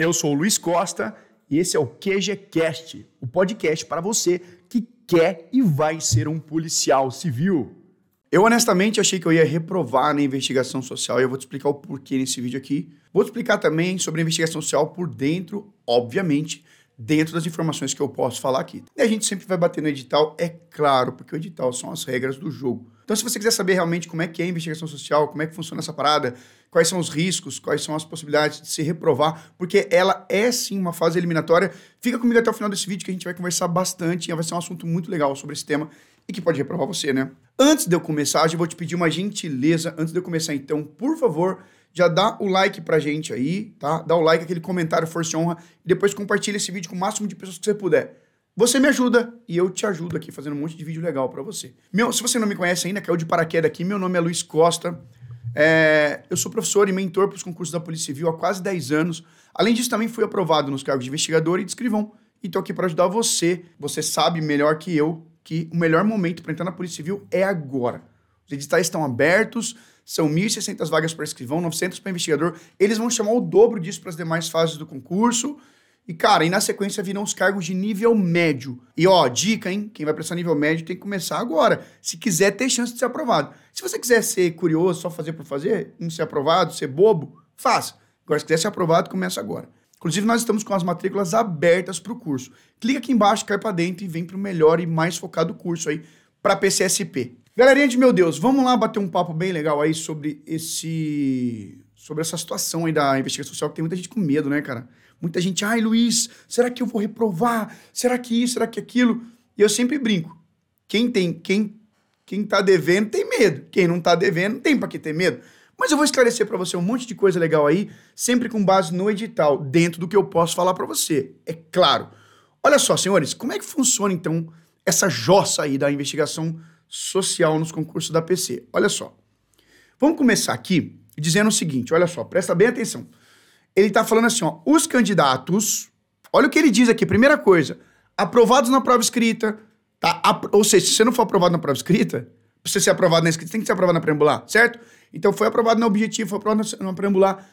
Eu sou o Luiz Costa e esse é o QGCast, o podcast para você que quer e vai ser um policial civil. Eu honestamente achei que eu ia reprovar na investigação social e eu vou te explicar o porquê nesse vídeo aqui. Vou te explicar também sobre a investigação social por dentro, obviamente, dentro das informações que eu posso falar aqui. E a gente sempre vai bater no edital, é claro, porque o edital são as regras do jogo. Então, se você quiser saber realmente como é que é a investigação social, como é que funciona essa parada, quais são os riscos, quais são as possibilidades de se reprovar, porque ela é sim uma fase eliminatória, fica comigo até o final desse vídeo que a gente vai conversar bastante e vai ser um assunto muito legal sobre esse tema e que pode reprovar você, né? Antes de eu começar, eu vou te pedir uma gentileza, antes de eu começar então, por favor, já dá o like pra gente aí, tá? Dá o like, aquele comentário, força e honra, e depois compartilha esse vídeo com o máximo de pessoas que você puder. Você me ajuda e eu te ajudo aqui fazendo um monte de vídeo legal para você. Meu, se você não me conhece ainda, caiu de paraquedas aqui, meu nome é Luiz Costa. É, eu sou professor e mentor para os concursos da Polícia Civil há quase 10 anos. Além disso, também fui aprovado nos cargos de investigador e de escrivão. E estou aqui para ajudar você. Você sabe melhor que eu que o melhor momento para entrar na Polícia Civil é agora. Os editais estão abertos, são 1.600 vagas para escrivão, 900 para investigador. Eles vão chamar o dobro disso para as demais fases do concurso. E, cara, e na sequência virão os cargos de nível médio. E, ó, dica, hein? Quem vai prestar nível médio tem que começar agora. Se quiser ter chance de ser aprovado. Se você quiser ser curioso, só fazer por fazer, não ser aprovado, ser bobo, faça. Agora, se quiser ser aprovado, começa agora. Inclusive, nós estamos com as matrículas abertas para o curso. Clica aqui embaixo, cai para dentro e vem para o melhor e mais focado curso aí para PCSP. Galerinha de meu Deus, vamos lá bater um papo bem legal aí sobre esse sobre essa situação aí da investigação social, que tem muita gente com medo, né, cara? Muita gente, ai, Luiz, será que eu vou reprovar? Será que isso, será que aquilo? E eu sempre brinco. Quem tem, quem quem tá devendo tem medo. Quem não tá devendo não tem para que ter medo. Mas eu vou esclarecer para você um monte de coisa legal aí, sempre com base no edital, dentro do que eu posso falar para você. É claro. Olha só, senhores, como é que funciona então essa jossa aí da investigação social nos concursos da PC? Olha só. Vamos começar aqui dizendo o seguinte, olha só, presta bem atenção ele está falando assim, ó, os candidatos, olha o que ele diz aqui, primeira coisa, aprovados na prova escrita, tá? Ou seja, se você não for aprovado na prova escrita, pra você ser aprovado na escrita, tem que ser aprovado na preambular, certo? Então foi aprovado na objetivo, foi aprovado na preambular,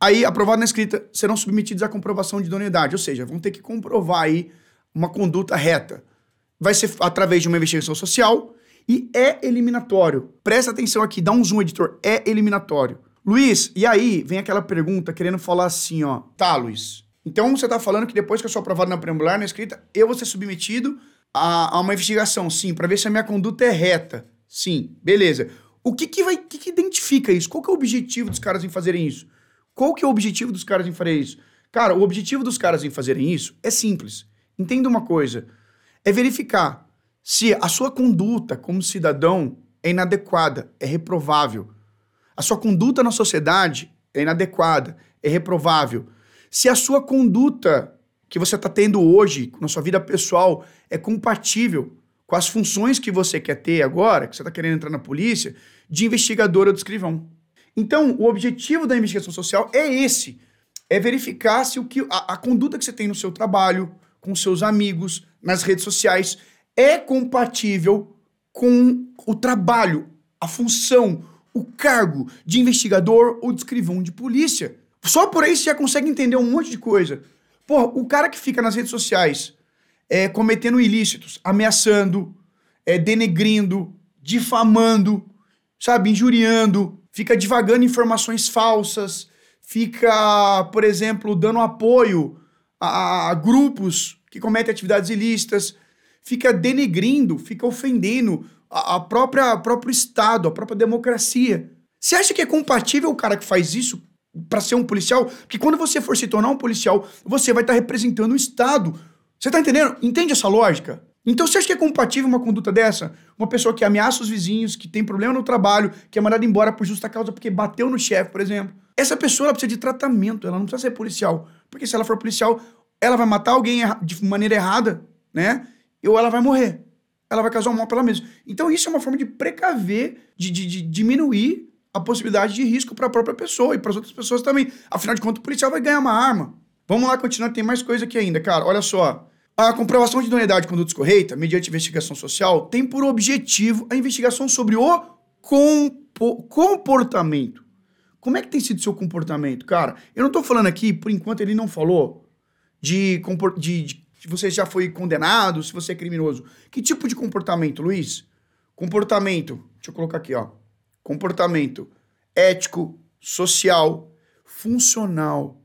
aí aprovado na escrita, serão submetidos à comprovação de idoneidade, ou seja, vão ter que comprovar aí uma conduta reta. Vai ser através de uma investigação social e é eliminatório. Presta atenção aqui, dá um zoom, editor, é eliminatório. Luiz, e aí vem aquela pergunta querendo falar assim, ó. Tá, Luiz. Então você tá falando que depois que eu sou aprovado na preambular, na escrita, eu vou ser submetido a, a uma investigação, sim, para ver se a minha conduta é reta. Sim, beleza. O que que vai, que que identifica isso? Qual que é o objetivo dos caras em fazerem isso? Qual que é o objetivo dos caras em fazer isso? Cara, o objetivo dos caras em fazerem isso é simples. Entenda uma coisa. É verificar se a sua conduta como cidadão é inadequada, é reprovável a sua conduta na sociedade é inadequada, é reprovável. Se a sua conduta que você está tendo hoje, na sua vida pessoal, é compatível com as funções que você quer ter agora, que você está querendo entrar na polícia, de investigador ou de escrivão. Então, o objetivo da investigação social é esse: é verificar se o que a, a conduta que você tem no seu trabalho, com seus amigos, nas redes sociais, é compatível com o trabalho, a função, o cargo de investigador ou de escrivão de polícia. Só por aí você já consegue entender um monte de coisa. Porra, o cara que fica nas redes sociais é, cometendo ilícitos, ameaçando, é, denegrindo, difamando, sabe, injuriando, fica divagando informações falsas, fica, por exemplo, dando apoio a, a grupos que cometem atividades ilícitas, fica denegrindo, fica ofendendo a, própria próprio Estado, a própria democracia. Você acha que é compatível o cara que faz isso para ser um policial? Porque quando você for se tornar um policial, você vai estar tá representando o Estado. Você tá entendendo? Entende essa lógica? Então você acha que é compatível uma conduta dessa? Uma pessoa que ameaça os vizinhos, que tem problema no trabalho, que é mandada embora por justa causa porque bateu no chefe, por exemplo. Essa pessoa precisa de tratamento, ela não precisa ser policial. Porque se ela for policial, ela vai matar alguém de maneira errada, né? Ou ela vai morrer ela vai causar um mal para ela mesma. Então isso é uma forma de precaver, de, de, de diminuir a possibilidade de risco para a própria pessoa e para as outras pessoas também. Afinal de contas, o policial vai ganhar uma arma. Vamos lá continuar, tem mais coisa aqui ainda, cara. Olha só. A comprovação de idoneidade de conduta descorreita, mediante investigação social, tem por objetivo a investigação sobre o compo comportamento. Como é que tem sido seu comportamento, cara? Eu não tô falando aqui, por enquanto ele não falou, de, de, de se você já foi condenado, se você é criminoso. Que tipo de comportamento, Luiz? Comportamento, deixa eu colocar aqui, ó. Comportamento ético, social, funcional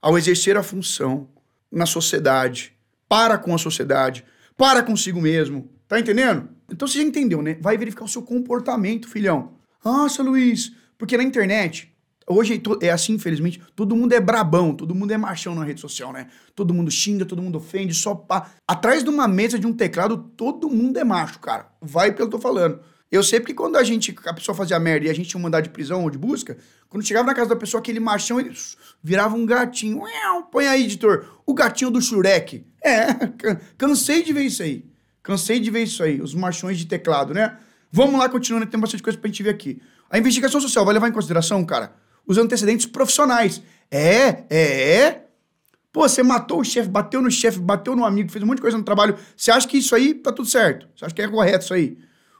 ao exercer a função na sociedade, para com a sociedade, para consigo mesmo. Tá entendendo? Então você já entendeu, né? Vai verificar o seu comportamento, filhão. Nossa, Luiz, porque na internet Hoje é assim, infelizmente, todo mundo é brabão, todo mundo é machão na rede social, né? Todo mundo xinga, todo mundo ofende, só pá. Atrás de uma mesa de um teclado, todo mundo é macho, cara. Vai pelo que eu tô falando. Eu sei porque quando a gente, a pessoa fazia merda e a gente tinha um mandado de prisão ou de busca, quando chegava na casa da pessoa, aquele machão, ele virava um gatinho. Põe aí, editor, o gatinho do Shurek. É, cansei de ver isso aí. Cansei de ver isso aí, os machões de teclado, né? Vamos lá, continuando, tem bastante coisa pra gente ver aqui. A investigação social vai levar em consideração, cara, os antecedentes profissionais. É, é, é. Pô, você matou o chefe, bateu no chefe, bateu no amigo, fez um monte de coisa no trabalho. Você acha que isso aí tá tudo certo? Você acha que é correto isso aí?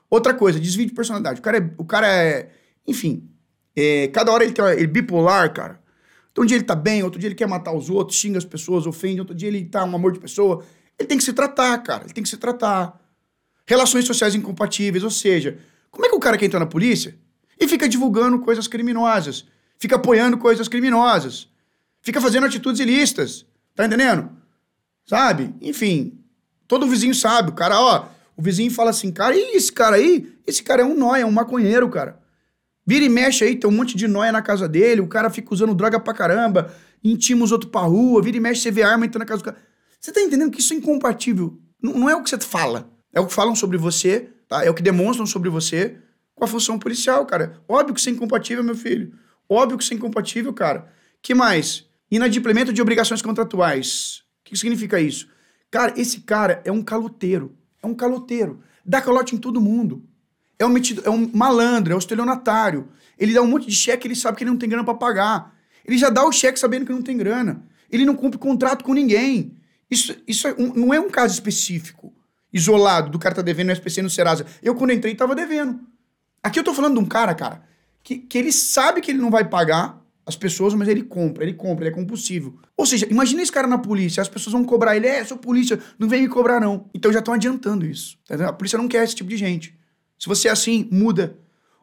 Outra coisa, desvio de personalidade. O cara é. O cara é enfim, é, cada hora ele, tem, ele é bipolar, cara. Então, um dia ele tá bem, outro dia ele quer matar os outros, xinga as pessoas, ofende, outro dia ele tá um amor de pessoa. Ele tem que se tratar, cara. Ele tem que se tratar. Relações sociais incompatíveis, ou seja, como é que o cara quer entrar na polícia e fica divulgando coisas criminosas? Fica apoiando coisas criminosas, fica fazendo atitudes ilícitas. Tá entendendo? Sabe? Enfim, todo vizinho sabe. O cara, ó, o vizinho fala assim, cara, e esse cara aí? Esse cara é um nóia, é um maconheiro, cara. Vira e mexe aí, tem um monte de nóia na casa dele, o cara fica usando droga pra caramba, intima os outros pra rua, vira e mexe, você vê arma entrando na casa do cara. Você tá entendendo que isso é incompatível? Não, não é o que você fala, é o que falam sobre você, tá? É o que demonstram sobre você com a função policial, cara. Óbvio que isso é incompatível, meu filho. Óbvio que isso é incompatível, cara. que mais? Inadimplemento de obrigações contratuais. O que significa isso? Cara, esse cara é um caloteiro. É um caloteiro. Dá calote em todo mundo. É um, metido, é um malandro, é um estelionatário. Ele dá um monte de cheque, ele sabe que ele não tem grana para pagar. Ele já dá o cheque sabendo que não tem grana. Ele não cumpre contrato com ninguém. Isso, isso é um, não é um caso específico, isolado, do cara tá devendo no SPC no Serasa. Eu, quando entrei, tava devendo. Aqui eu tô falando de um cara, cara, que, que ele sabe que ele não vai pagar as pessoas, mas ele compra, ele compra, ele é compulsivo. Ou seja, imagina esse cara na polícia, as pessoas vão cobrar ele, é, sou polícia, não vem me cobrar não. Então já estão adiantando isso. Tá a polícia não quer esse tipo de gente. Se você é assim, muda.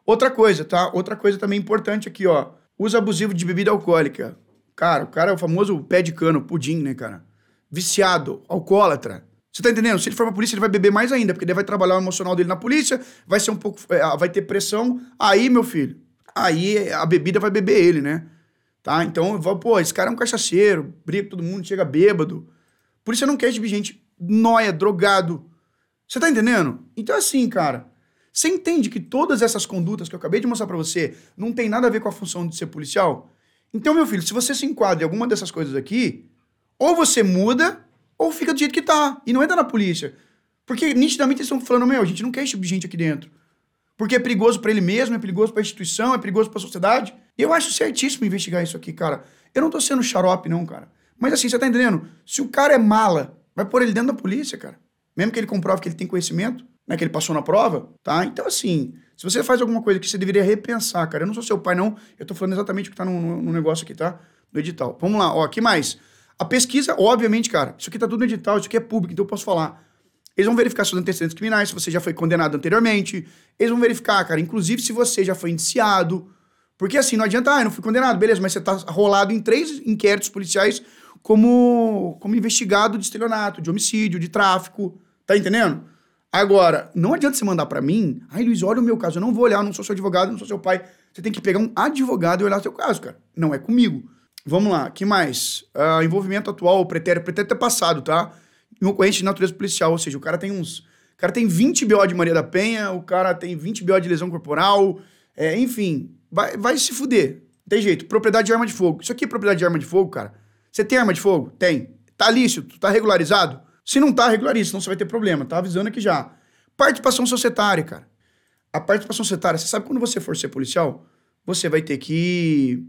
Outra coisa, tá? Outra coisa também importante aqui, ó. Uso abusivo de bebida alcoólica. Cara, o cara é o famoso pé de cano, pudim, né, cara? Viciado, alcoólatra. Você tá entendendo? Se ele for pra polícia, ele vai beber mais ainda, porque ele vai trabalhar o emocional dele na polícia, vai ser um pouco. É, vai ter pressão. Aí, meu filho, aí a bebida vai beber ele, né? Tá? Então, eu falo, pô, esse cara é um cachaceiro, briga com todo mundo, chega bêbado. Por isso eu não quero tipo de gente noia, drogado. Você tá entendendo? Então, assim, cara, você entende que todas essas condutas que eu acabei de mostrar para você não tem nada a ver com a função de ser policial? Então, meu filho, se você se enquadra em alguma dessas coisas aqui, ou você muda, ou fica do jeito que tá. E não entra na polícia. Porque nitidamente eles estão falando, meu, a gente não quer esse tipo de gente aqui dentro. Porque é perigoso para ele mesmo, é perigoso para a instituição, é perigoso para a sociedade. Eu acho certíssimo investigar isso aqui, cara. Eu não tô sendo xarope, não, cara. Mas assim, você tá entendendo? Se o cara é mala, vai pôr ele dentro da polícia, cara. Mesmo que ele comprove que ele tem conhecimento, né, que ele passou na prova, tá? Então, assim, se você faz alguma coisa que você deveria repensar, cara. Eu não sou seu pai, não. Eu tô falando exatamente o que tá no, no, no negócio aqui, tá? No edital. Vamos lá, ó, que mais? A pesquisa, obviamente, cara, isso aqui tá tudo no edital, isso aqui é público, então eu posso falar. Eles vão verificar seus antecedentes criminais, se você já foi condenado anteriormente. Eles vão verificar, cara, inclusive se você já foi indiciado. Porque assim, não adianta, ah, eu não fui condenado, beleza, mas você tá rolado em três inquéritos policiais como, como investigado de estelionato, de homicídio, de tráfico. Tá entendendo? Agora, não adianta você mandar para mim, ai Luiz, olha o meu caso, eu não vou olhar, não sou seu advogado, não sou seu pai. Você tem que pegar um advogado e olhar seu caso, cara. Não é comigo. Vamos lá, que mais? Uh, envolvimento atual, pretérito, pretérito é passado, tá? Em ocorrência de natureza policial, ou seja, o cara tem uns. O cara tem 20 BO de Maria da Penha, o cara tem 20 BO de lesão corporal, é, enfim, vai, vai se fuder. Tem jeito. Propriedade de arma de fogo. Isso aqui é propriedade de arma de fogo, cara. Você tem arma de fogo? Tem. Tá lícito? Tá regularizado? Se não tá, regulariza, senão você vai ter problema. Tá avisando aqui já. Participação societária, cara. A participação societária, você sabe quando você for ser policial, você vai ter que.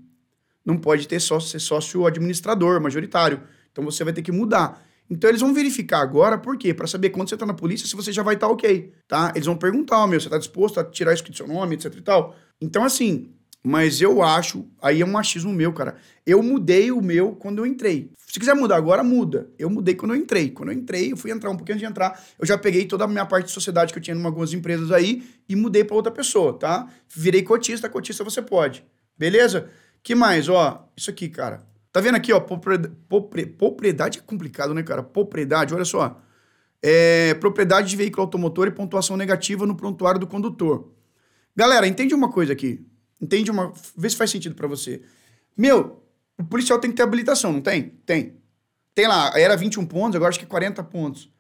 Não pode ter sócio, ser sócio administrador, majoritário. Então você vai ter que mudar. Então eles vão verificar agora, por quê? Para saber quando você tá na polícia, se você já vai estar tá ok, tá? Eles vão perguntar, ó, meu, você tá disposto a tirar isso do seu nome, etc e tal? Então, assim, Mas eu acho, aí é um machismo meu, cara. Eu mudei o meu quando eu entrei. Se quiser mudar agora, muda. Eu mudei quando eu entrei. Quando eu entrei, eu fui entrar um pouquinho antes de entrar, eu já peguei toda a minha parte de sociedade que eu tinha em algumas empresas aí e mudei para outra pessoa, tá? Virei cotista, cotista você pode. Beleza? Que mais, ó? Isso aqui, cara. Tá vendo aqui, ó? Propriedade é complicado, né, cara? Propriedade, olha só. É, propriedade de veículo automotor e pontuação negativa no prontuário do condutor. Galera, entende uma coisa aqui. Entende uma. Vê se faz sentido para você. Meu, o policial tem que ter habilitação, não tem? Tem. Tem lá, era 21 pontos, agora acho que é 40 pontos.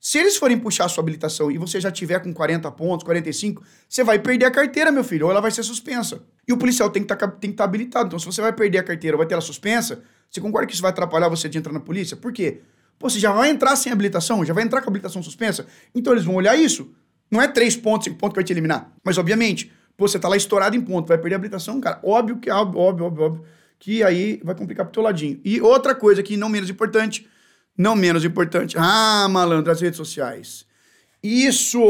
Se eles forem puxar a sua habilitação e você já tiver com 40 pontos, 45, você vai perder a carteira, meu filho, ou ela vai ser suspensa. E o policial tem que tá, estar tá habilitado. Então, se você vai perder a carteira ou vai ter ela suspensa, você concorda que isso vai atrapalhar você de entrar na polícia? Por quê? Pô, você já vai entrar sem habilitação, já vai entrar com habilitação suspensa, então eles vão olhar isso. Não é 3 pontos, 5 pontos que vai te eliminar. Mas, obviamente, Pô, você tá lá estourado em ponto, vai perder a habilitação, cara. Óbvio que é óbvio, óbvio, óbvio, que aí vai complicar pro teu ladinho. E outra coisa que não menos importante, não menos importante. Ah, malandro, as redes sociais. Isso!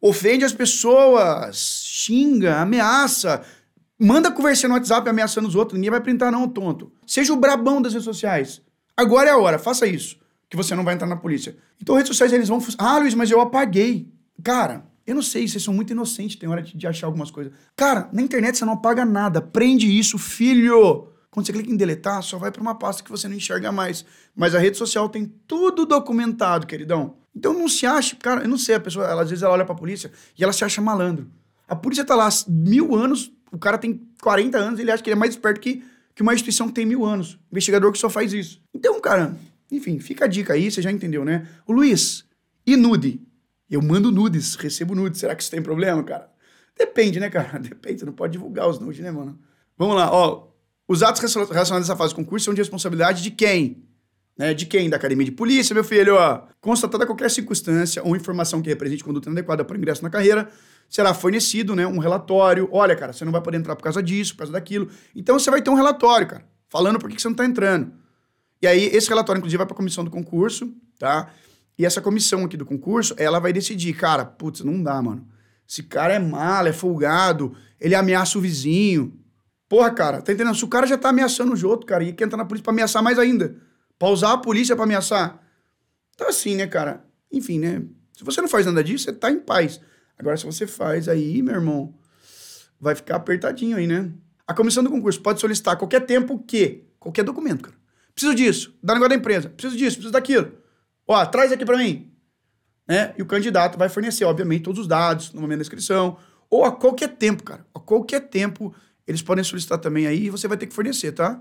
Ofende as pessoas, xinga, ameaça, manda conversar no WhatsApp ameaçando os outros. Ninguém vai printar, não, tonto. Seja o brabão das redes sociais. Agora é a hora, faça isso. Que você não vai entrar na polícia. Então, redes sociais, eles vão. Ah, Luiz, mas eu apaguei. Cara, eu não sei, vocês são muito inocentes, tem hora de, de achar algumas coisas. Cara, na internet você não apaga nada. Prende isso, filho. Quando você clica em deletar, só vai para uma pasta que você não enxerga mais. Mas a rede social tem tudo documentado, queridão. Então não se acha, cara, eu não sei, a pessoa, ela, às vezes ela olha pra polícia e ela se acha malandro. A polícia tá lá mil anos, o cara tem 40 anos, ele acha que ele é mais esperto que, que uma instituição que tem mil anos. Investigador que só faz isso. Então, cara, enfim, fica a dica aí, você já entendeu, né? O Luiz, e nude? Eu mando nudes, recebo nudes. Será que isso tem problema, cara? Depende, né, cara? Depende. Você não pode divulgar os nudes, né, mano? Vamos lá, ó. Os atos relacionados a essa fase do concurso são de responsabilidade de quem? Né? De quem? Da academia de polícia, meu filho, ó. Constatada qualquer circunstância ou informação que represente conduta inadequada para ingresso na carreira, será fornecido, né, um relatório. Olha, cara, você não vai poder entrar por causa disso, por causa daquilo. Então você vai ter um relatório, cara, falando por que você não tá entrando. E aí, esse relatório, inclusive, vai para a comissão do concurso, tá? E essa comissão aqui do concurso, ela vai decidir, cara, putz, não dá, mano. Esse cara é malo, é folgado, ele ameaça o vizinho. Porra, cara, tá entendendo? Se o cara já tá ameaçando os outros, cara, e quer entrar na polícia pra ameaçar mais ainda. Pra usar a polícia pra ameaçar. Então, assim, né, cara? Enfim, né? Se você não faz nada disso, você tá em paz. Agora, se você faz aí, meu irmão, vai ficar apertadinho aí, né? A comissão do concurso pode solicitar qualquer tempo o quê? Qualquer documento, cara. Preciso disso. Dá negócio da empresa. Preciso disso, preciso daquilo. Ó, traz aqui para mim. Né? E o candidato vai fornecer, obviamente, todos os dados no momento da inscrição, ou a qualquer tempo, cara. A qualquer tempo, eles podem solicitar também aí e você vai ter que fornecer, tá?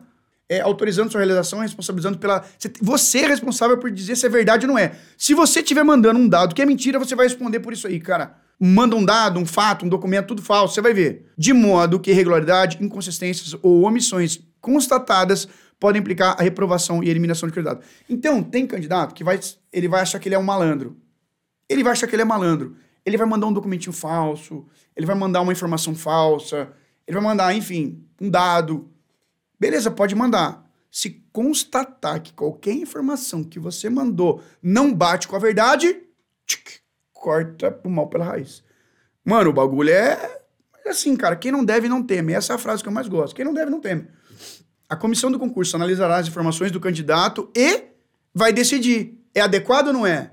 É, autorizando sua realização, responsabilizando pela. Você é responsável por dizer se é verdade ou não é. Se você estiver mandando um dado que é mentira, você vai responder por isso aí, cara. Manda um dado, um fato, um documento, tudo falso, você vai ver. De modo que irregularidade, inconsistências ou omissões constatadas podem implicar a reprovação e eliminação de candidato. Então, tem candidato que vai, ele vai achar que ele é um malandro. Ele vai achar que ele é malandro. Ele vai mandar um documentinho falso, ele vai mandar uma informação falsa, ele vai mandar, enfim, um dado. Beleza, pode mandar. Se constatar que qualquer informação que você mandou não bate com a verdade, tchic, corta pro mal pela raiz. Mano, o bagulho é assim, cara, quem não deve não teme. Essa é a frase que eu mais gosto. Quem não deve não teme. A comissão do concurso analisará as informações do candidato e vai decidir é adequado ou não é.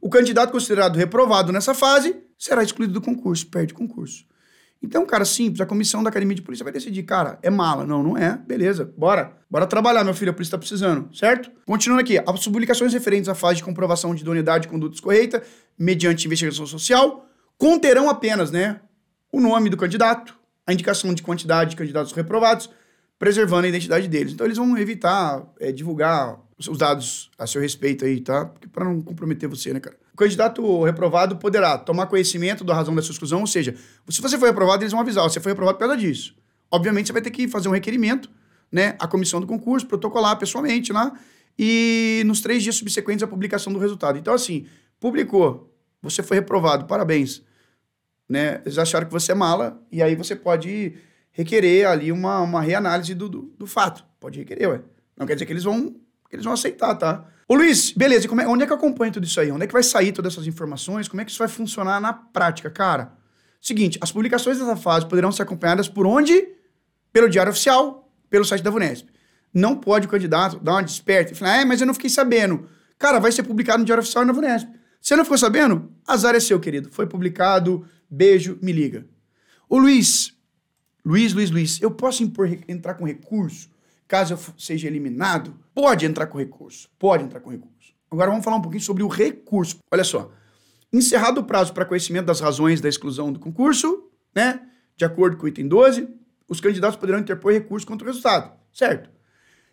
O candidato considerado reprovado nessa fase será excluído do concurso, perde o concurso. Então, cara, simples, a comissão da Academia de Polícia vai decidir, cara, é mala. Não, não é. Beleza, bora. Bora trabalhar, meu filho, a polícia tá precisando, certo? Continuando aqui, as publicações referentes à fase de comprovação de idoneidade de conduta escorreita, mediante investigação social, conterão apenas, né, o nome do candidato, a indicação de quantidade de candidatos reprovados, preservando a identidade deles. Então eles vão evitar é, divulgar os dados a seu respeito aí, tá? Para não comprometer você, né, cara? O candidato reprovado poderá tomar conhecimento da razão da sua exclusão, ou seja, se você foi reprovado, eles vão avisar, você foi reprovado por causa disso. Obviamente, você vai ter que fazer um requerimento, né, à comissão do concurso, protocolar pessoalmente lá, e nos três dias subsequentes à publicação do resultado. Então, assim, publicou, você foi reprovado, parabéns. Né? Eles acharam que você é mala, e aí você pode requerer ali uma, uma reanálise do, do, do, fato. Pode requerer, ué. Não quer dizer que eles vão, que eles vão aceitar, tá? Ô Luiz, beleza, é, onde é que eu acompanho tudo isso aí? Onde é que vai sair todas essas informações? Como é que isso vai funcionar na prática, cara? Seguinte, as publicações dessa fase poderão ser acompanhadas por onde? pelo Diário Oficial, pelo site da VUNESP. Não pode o candidato dar uma desperta e falar, ah, mas eu não fiquei sabendo. Cara, vai ser publicado no Diário Oficial e na VUNESP. Você não ficou sabendo? Azar é seu, querido. Foi publicado, beijo, me liga. Ô Luiz, Luiz, Luiz, Luiz, eu posso impor, entrar com recurso caso eu seja eliminado? Pode entrar com recurso, pode entrar com recurso. Agora vamos falar um pouquinho sobre o recurso. Olha só, encerrado o prazo para conhecimento das razões da exclusão do concurso, né, de acordo com o item 12, os candidatos poderão interpor recurso contra o resultado, certo?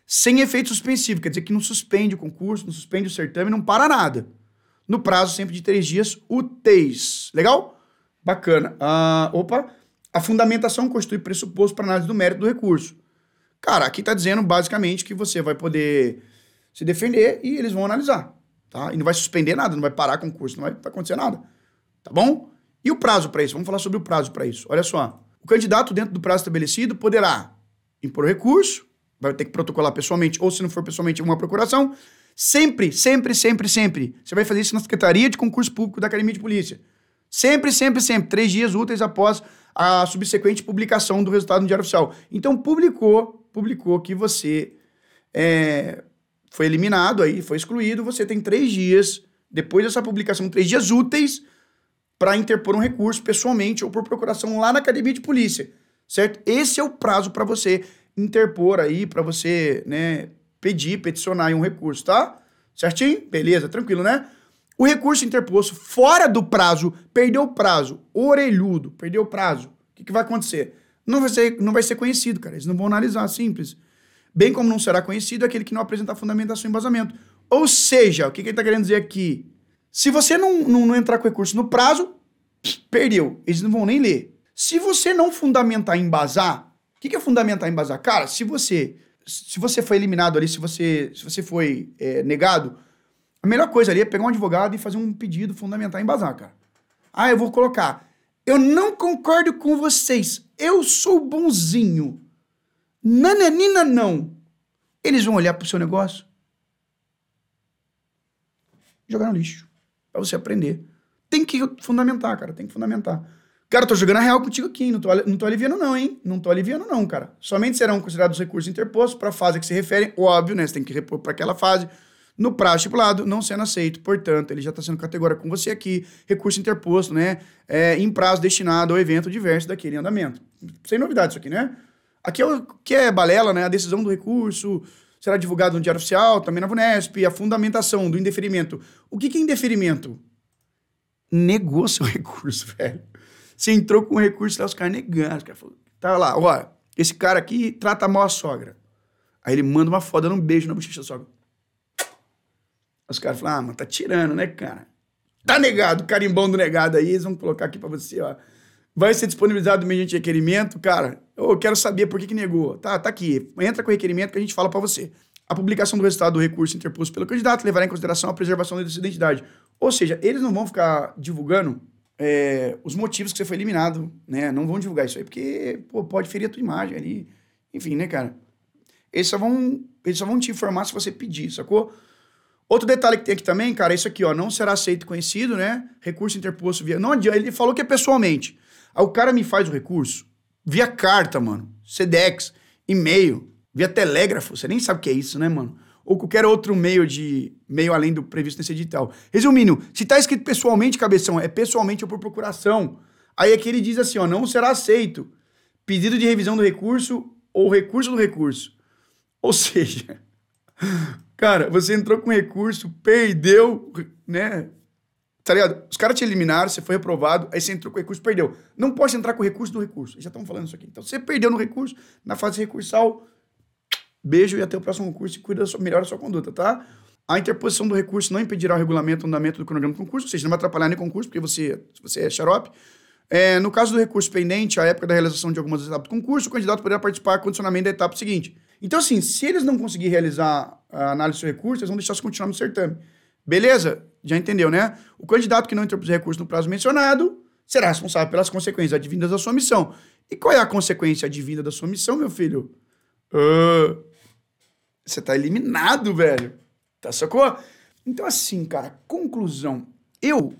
Sem efeito suspensivo, quer dizer que não suspende o concurso, não suspende o certame, não para nada. No prazo sempre de três dias úteis. Legal? Bacana. Uh, opa, a fundamentação constitui pressuposto para análise do mérito do recurso. Cara, aqui está dizendo basicamente que você vai poder se defender e eles vão analisar, tá? E não vai suspender nada, não vai parar com o curso, não vai acontecer nada, tá bom? E o prazo para isso? Vamos falar sobre o prazo para isso. Olha só, o candidato dentro do prazo estabelecido poderá impor recurso, vai ter que protocolar pessoalmente, ou se não for pessoalmente, uma procuração. Sempre, sempre, sempre, sempre. Você vai fazer isso na Secretaria de Concurso Público da Academia de Polícia. Sempre, sempre, sempre. Três dias úteis após a subsequente publicação do resultado no Diário Oficial. Então, publicou, publicou que você é, foi eliminado aí, foi excluído, você tem três dias, depois dessa publicação, três dias úteis, para interpor um recurso pessoalmente ou por procuração lá na Academia de Polícia, certo? Esse é o prazo para você interpor aí, para você, né, pedir, peticionar um recurso, tá? Certinho? Beleza, tranquilo, né? O recurso interposto fora do prazo, perdeu o prazo, orelhudo, perdeu o prazo. O que, que vai acontecer? Não vai, ser, não vai ser conhecido, cara. Eles não vão analisar, simples. Bem como não será conhecido aquele que não apresentar fundamentação e embasamento. Ou seja, o que, que ele está querendo dizer aqui? Se você não, não, não entrar com recurso no prazo, perdeu. Eles não vão nem ler. Se você não fundamentar e embasar, o que, que é fundamentar e embasar? Cara, se você se você foi eliminado ali, se você, se você foi é, negado, a melhor coisa ali é pegar um advogado e fazer um pedido fundamental em embasar, cara. Ah, eu vou colocar. Eu não concordo com vocês. Eu sou bonzinho. Nananina não. Eles vão olhar pro seu negócio. Jogar no lixo. Pra você aprender. Tem que fundamentar, cara. Tem que fundamentar. Cara, eu tô jogando a real contigo aqui, não tô, não tô aliviando não, hein? Não tô aliviando não, cara. Somente serão considerados recursos interpostos para a fase que se referem, óbvio, né? Você tem que repor para aquela fase no prazo estipulado, não sendo aceito. Portanto, ele já está sendo categórico com você aqui, recurso interposto, né? É, em prazo destinado ao evento diverso daquele andamento. Sem novidade isso aqui, né? Aqui é o que é balela, né? A decisão do recurso será divulgado no Diário Oficial, também na VUNESP, a fundamentação do indeferimento. O que, que é indeferimento? Negou seu recurso, velho. Você entrou com o recurso lá, os caras negando. Os caras falaram, tá lá, ó, esse cara aqui trata mal a sogra. Aí ele manda uma foda, um beijo na bochecha da sogra. Os caras falam, ah, mas tá tirando, né, cara? Tá negado, carimbão do negado aí, eles vão colocar aqui pra você, ó. Vai ser disponibilizado mediante requerimento, cara. Eu quero saber por que, que negou. Tá, tá aqui. Entra com o requerimento que a gente fala para você. A publicação do resultado do recurso interposto pelo candidato levará em consideração a preservação da sua identidade. Ou seja, eles não vão ficar divulgando é, os motivos que você foi eliminado, né? Não vão divulgar isso aí, porque pô, pode ferir a tua imagem ali. Enfim, né, cara? Eles só, vão, eles só vão te informar se você pedir, sacou? Outro detalhe que tem aqui também, cara, é isso aqui, ó, não será aceito conhecido, né? Recurso interposto via. Não adianta, ele falou que é pessoalmente. Aí o cara me faz o recurso via carta, mano. Sedex, e-mail, via telégrafo. Você nem sabe o que é isso, né, mano? Ou qualquer outro meio de meio além do previsto nesse edital. Resumindo, se tá escrito pessoalmente, cabeção, é pessoalmente ou por procuração. Aí aqui ele diz assim, ó, não será aceito pedido de revisão do recurso ou recurso do recurso. Ou seja, Cara, você entrou com recurso, perdeu, né? Tá ligado? Os caras te eliminaram, você foi reprovado, aí você entrou com recurso, perdeu. Não pode entrar com recurso no recurso. Já estamos falando isso aqui. Então, você perdeu no recurso, na fase recursal, beijo e até o próximo concurso e cuida da sua, melhor da sua conduta, tá? A interposição do recurso não impedirá o regulamento o andamento do cronograma do concurso, ou seja, não vai atrapalhar o concurso, porque você, você é xarope. É, no caso do recurso pendente, à época da realização de algumas etapas do concurso, o candidato poderá participar com condicionamento da etapa seguinte. Então, assim, se eles não conseguirem realizar a análise do recurso, eles vão deixar se continuar no certame. Beleza? Já entendeu, né? O candidato que não interpôs recurso no prazo mencionado será responsável pelas consequências advindas da sua missão. E qual é a consequência advinda da sua missão, meu filho? Uh, você tá eliminado, velho. Tá sacou? Então, assim, cara, conclusão. Eu,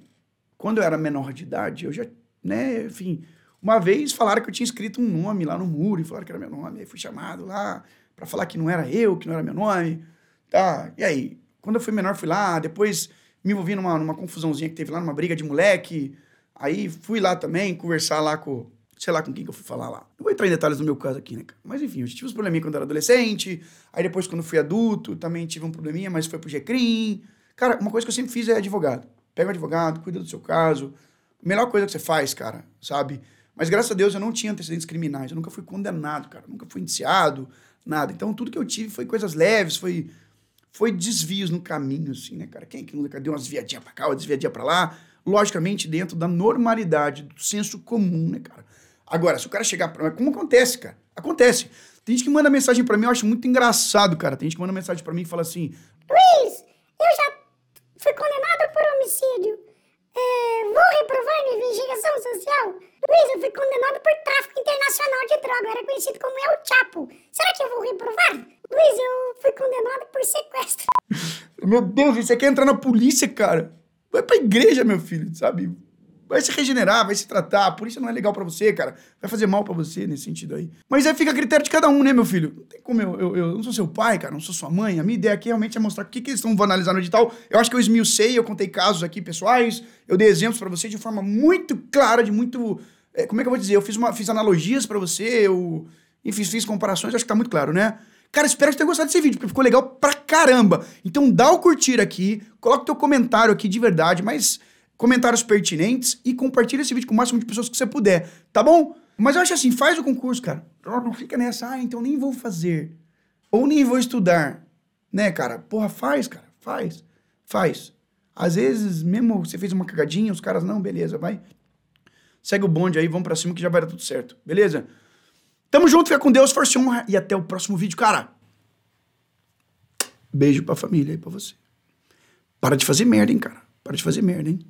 quando eu era menor de idade, eu já, né, enfim, Uma vez falaram que eu tinha escrito um nome lá no muro e falaram que era meu nome. Aí fui chamado lá para falar que não era eu, que não era meu nome. Tá, e aí? Quando eu fui menor, fui lá. Depois me envolvi numa, numa confusãozinha que teve lá, numa briga de moleque. Aí fui lá também conversar lá com, sei lá com quem que eu fui falar lá. Não vou entrar em detalhes do meu caso aqui, né, cara? Mas enfim, eu tive uns probleminha quando eu era adolescente. Aí depois, quando fui adulto, também tive um probleminha, mas foi pro GCRIM. Cara, uma coisa que eu sempre fiz é advogado. Pega um advogado, cuida do seu caso. Melhor coisa que você faz, cara, sabe? Mas graças a Deus eu não tinha antecedentes criminais. Eu nunca fui condenado, cara. Nunca fui indiciado, nada. Então tudo que eu tive foi coisas leves, foi foi desvios no caminho, assim, né, cara? Quem é que nunca deu umas viadinhas pra cá, uma desviadinha pra lá? Logicamente, dentro da normalidade, do senso comum, né, cara? Agora, se o cara chegar pra. Como acontece, cara? Acontece. Tem gente que manda mensagem pra mim, eu acho muito engraçado, cara. Tem gente que manda mensagem pra mim e fala assim: Luiz, eu já fui condenado por homicídio. É, vou reprovar minha investigação social. Luiz, eu fui condenado por tráfico internacional de droga. era conhecido como El Chapo. Será que eu vou reprovar? Luiz, eu fui condenado por sequestro. Meu Deus, você quer entrar na polícia, cara? Vai pra igreja, meu filho, sabe? Vai se regenerar, vai se tratar. A polícia não é legal para você, cara. Vai fazer mal para você nesse sentido aí. Mas aí fica a critério de cada um, né, meu filho? Não tem como eu, eu, eu não sou seu pai, cara, não sou sua mãe. A minha ideia aqui realmente é mostrar o que, que eles estão analisar no edital. Eu acho que eu esmiucei, eu contei casos aqui pessoais, eu dei exemplos para você de forma muito clara, de muito. É, como é que eu vou dizer? Eu fiz, uma, fiz analogias para você, eu. Enfim, fiz comparações, acho que tá muito claro, né? Cara, espero que você tenha gostado desse vídeo, porque ficou legal pra caramba. Então dá o curtir aqui, coloca teu comentário aqui de verdade, mas comentários pertinentes e compartilha esse vídeo com o máximo de pessoas que você puder, tá bom? Mas eu acho assim, faz o concurso, cara. Não fica nessa, ah, então nem vou fazer. Ou nem vou estudar. Né, cara? Porra, faz, cara. Faz. Faz. Às vezes, mesmo você fez uma cagadinha, os caras, não, beleza, vai. Segue o bonde aí, vamos pra cima que já vai dar tudo certo. Beleza? Tamo junto, fica com Deus, força e honra. E até o próximo vídeo, cara. Beijo pra família e pra você. Para de fazer merda, hein, cara. Para de fazer merda, hein?